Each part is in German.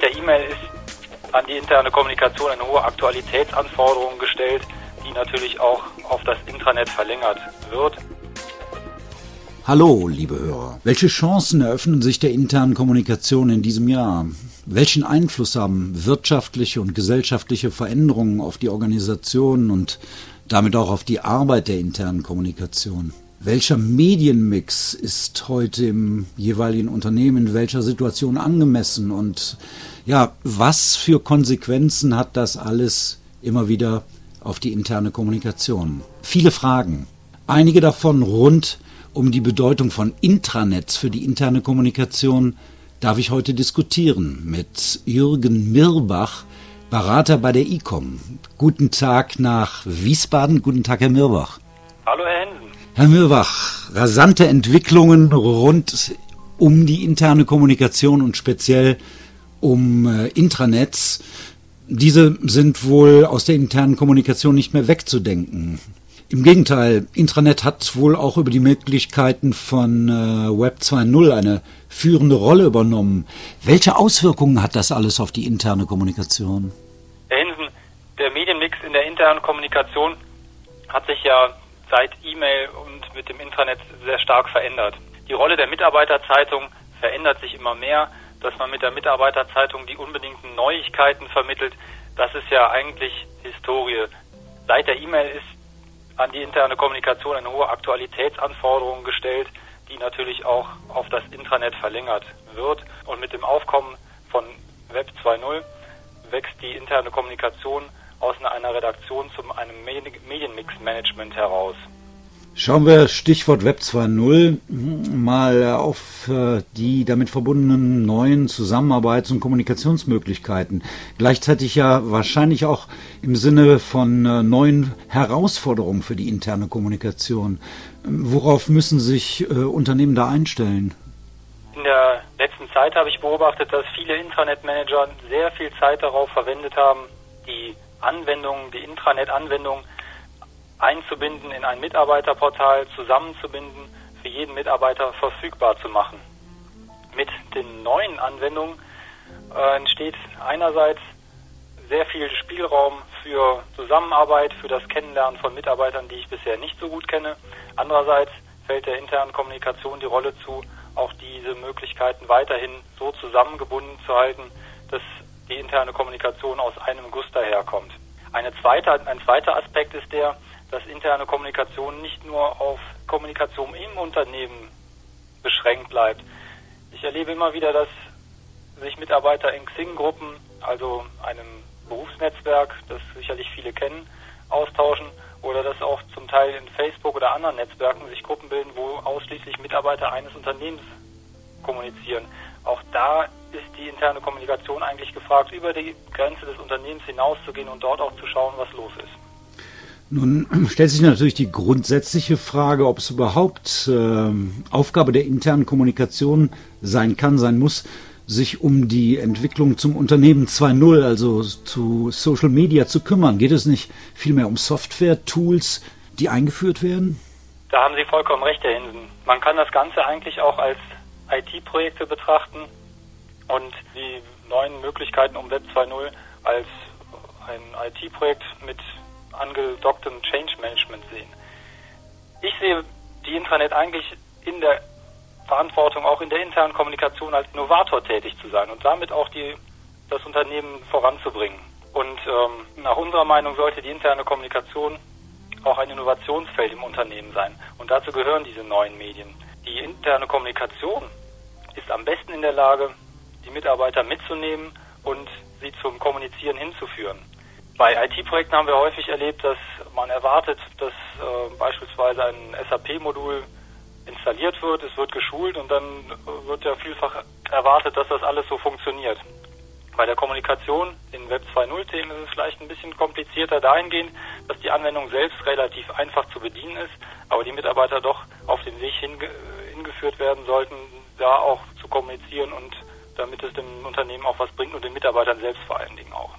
Seit der E-Mail ist an die interne Kommunikation eine hohe Aktualitätsanforderung gestellt, die natürlich auch auf das Intranet verlängert wird. Hallo, liebe Hörer. Welche Chancen eröffnen sich der internen Kommunikation in diesem Jahr? Welchen Einfluss haben wirtschaftliche und gesellschaftliche Veränderungen auf die Organisation und damit auch auf die Arbeit der internen Kommunikation? Welcher Medienmix ist heute im jeweiligen Unternehmen in welcher Situation angemessen und ja, was für Konsequenzen hat das alles immer wieder auf die interne Kommunikation? Viele Fragen. Einige davon rund um die Bedeutung von Intranets für die interne Kommunikation darf ich heute diskutieren mit Jürgen Mirbach, Berater bei der ICOM. Guten Tag nach Wiesbaden. Guten Tag, Herr Mirbach. Herr Mirbach, rasante Entwicklungen rund um die interne Kommunikation und speziell um äh, Intranets. Diese sind wohl aus der internen Kommunikation nicht mehr wegzudenken. Im Gegenteil, Intranet hat wohl auch über die Möglichkeiten von äh, Web 2.0 eine führende Rolle übernommen. Welche Auswirkungen hat das alles auf die interne Kommunikation? Herr Hinsen, der Medienmix in der internen Kommunikation hat sich ja seit E-Mail mit dem Intranet sehr stark verändert. Die Rolle der Mitarbeiterzeitung verändert sich immer mehr, dass man mit der Mitarbeiterzeitung die unbedingten Neuigkeiten vermittelt. Das ist ja eigentlich Historie. Seit der E-Mail ist an die interne Kommunikation eine hohe Aktualitätsanforderung gestellt, die natürlich auch auf das Intranet verlängert wird. Und mit dem Aufkommen von Web 2.0 wächst die interne Kommunikation aus einer Redaktion zu einem Medienmix-Management heraus. Schauen wir Stichwort Web 2.0 mal auf äh, die damit verbundenen neuen Zusammenarbeits- und Kommunikationsmöglichkeiten. Gleichzeitig ja wahrscheinlich auch im Sinne von äh, neuen Herausforderungen für die interne Kommunikation. Worauf müssen sich äh, Unternehmen da einstellen? In der letzten Zeit habe ich beobachtet, dass viele Intranet-Manager sehr viel Zeit darauf verwendet haben, die Anwendungen, die Intranet-Anwendungen einzubinden, in ein Mitarbeiterportal zusammenzubinden, für jeden Mitarbeiter verfügbar zu machen. Mit den neuen Anwendungen äh, entsteht einerseits sehr viel Spielraum für Zusammenarbeit, für das Kennenlernen von Mitarbeitern, die ich bisher nicht so gut kenne. Andererseits fällt der internen Kommunikation die Rolle zu, auch diese Möglichkeiten weiterhin so zusammengebunden zu halten, dass die interne Kommunikation aus einem Guss daherkommt. Eine zweite, ein zweiter Aspekt ist der, dass interne Kommunikation nicht nur auf Kommunikation im Unternehmen beschränkt bleibt. Ich erlebe immer wieder, dass sich Mitarbeiter in Xing-Gruppen, also einem Berufsnetzwerk, das sicherlich viele kennen, austauschen oder dass auch zum Teil in Facebook oder anderen Netzwerken sich Gruppen bilden, wo ausschließlich Mitarbeiter eines Unternehmens kommunizieren. Auch da ist die interne Kommunikation eigentlich gefragt, über die Grenze des Unternehmens hinauszugehen und dort auch zu schauen, was los ist. Nun stellt sich natürlich die grundsätzliche Frage, ob es überhaupt äh, Aufgabe der internen Kommunikation sein kann, sein muss, sich um die Entwicklung zum Unternehmen 2.0, also zu Social Media zu kümmern. Geht es nicht vielmehr um Software-Tools, die eingeführt werden? Da haben Sie vollkommen recht, Herr Hinsen. Man kann das Ganze eigentlich auch als IT-Projekte betrachten und die neuen Möglichkeiten um Web 2.0 als ein IT-Projekt mit angedocktem Change Management sehen. Ich sehe die Intranet eigentlich in der Verantwortung, auch in der internen Kommunikation als Novator tätig zu sein und damit auch die, das Unternehmen voranzubringen. Und ähm, nach unserer Meinung sollte die interne Kommunikation auch ein Innovationsfeld im Unternehmen sein. Und dazu gehören diese neuen Medien. Die interne Kommunikation ist am besten in der Lage, die Mitarbeiter mitzunehmen und sie zum Kommunizieren hinzuführen. Bei IT-Projekten haben wir häufig erlebt, dass man erwartet, dass äh, beispielsweise ein SAP-Modul installiert wird, es wird geschult und dann wird ja vielfach erwartet, dass das alles so funktioniert. Bei der Kommunikation in Web 2.0-Themen ist es vielleicht ein bisschen komplizierter dahingehend, dass die Anwendung selbst relativ einfach zu bedienen ist, aber die Mitarbeiter doch auf den Weg hinge hingeführt werden sollten, da auch zu kommunizieren und damit es dem Unternehmen auch was bringt und den Mitarbeitern selbst vor allen Dingen auch.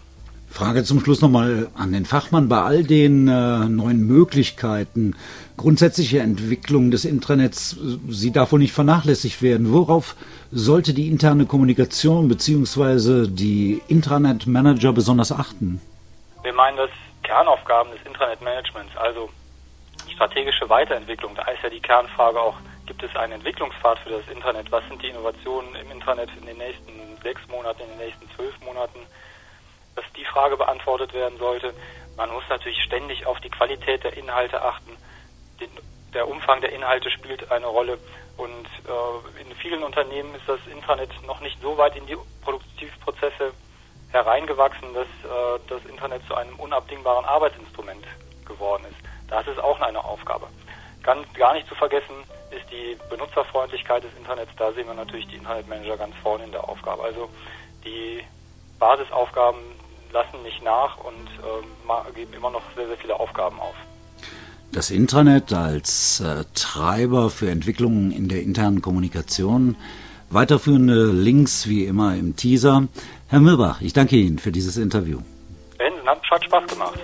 Frage zum Schluss nochmal an den Fachmann. Bei all den äh, neuen Möglichkeiten, grundsätzliche Entwicklung des Intranets, sie darf wohl nicht vernachlässigt werden. Worauf sollte die interne Kommunikation bzw. die Intranet-Manager besonders achten? Wir meinen das Kernaufgaben des Intranet-Managements, also strategische Weiterentwicklung. Da ist ja die Kernfrage auch, gibt es einen Entwicklungspfad für das Internet? Was sind die Innovationen im Internet in den nächsten sechs Monaten, in den nächsten zwölf Monaten? Dass die Frage beantwortet werden sollte. Man muss natürlich ständig auf die Qualität der Inhalte achten. Den, der Umfang der Inhalte spielt eine Rolle und äh, in vielen Unternehmen ist das Intranet noch nicht so weit in die Produktivprozesse hereingewachsen, dass äh, das Internet zu einem unabdingbaren Arbeitsinstrument geworden ist. Das ist auch eine Aufgabe. Ganz, gar nicht zu vergessen ist die Benutzerfreundlichkeit des Internets. Da sehen wir natürlich die Internetmanager ganz vorne in der Aufgabe. Also die Basisaufgaben lassen nicht nach und äh, geben immer noch sehr, sehr viele Aufgaben auf. Das Intranet als äh, Treiber für Entwicklungen in der internen Kommunikation. Weiterführende Links wie immer im Teaser. Herr Mürbach, ich danke Ihnen für dieses Interview. Benson, hat Spaß gemacht.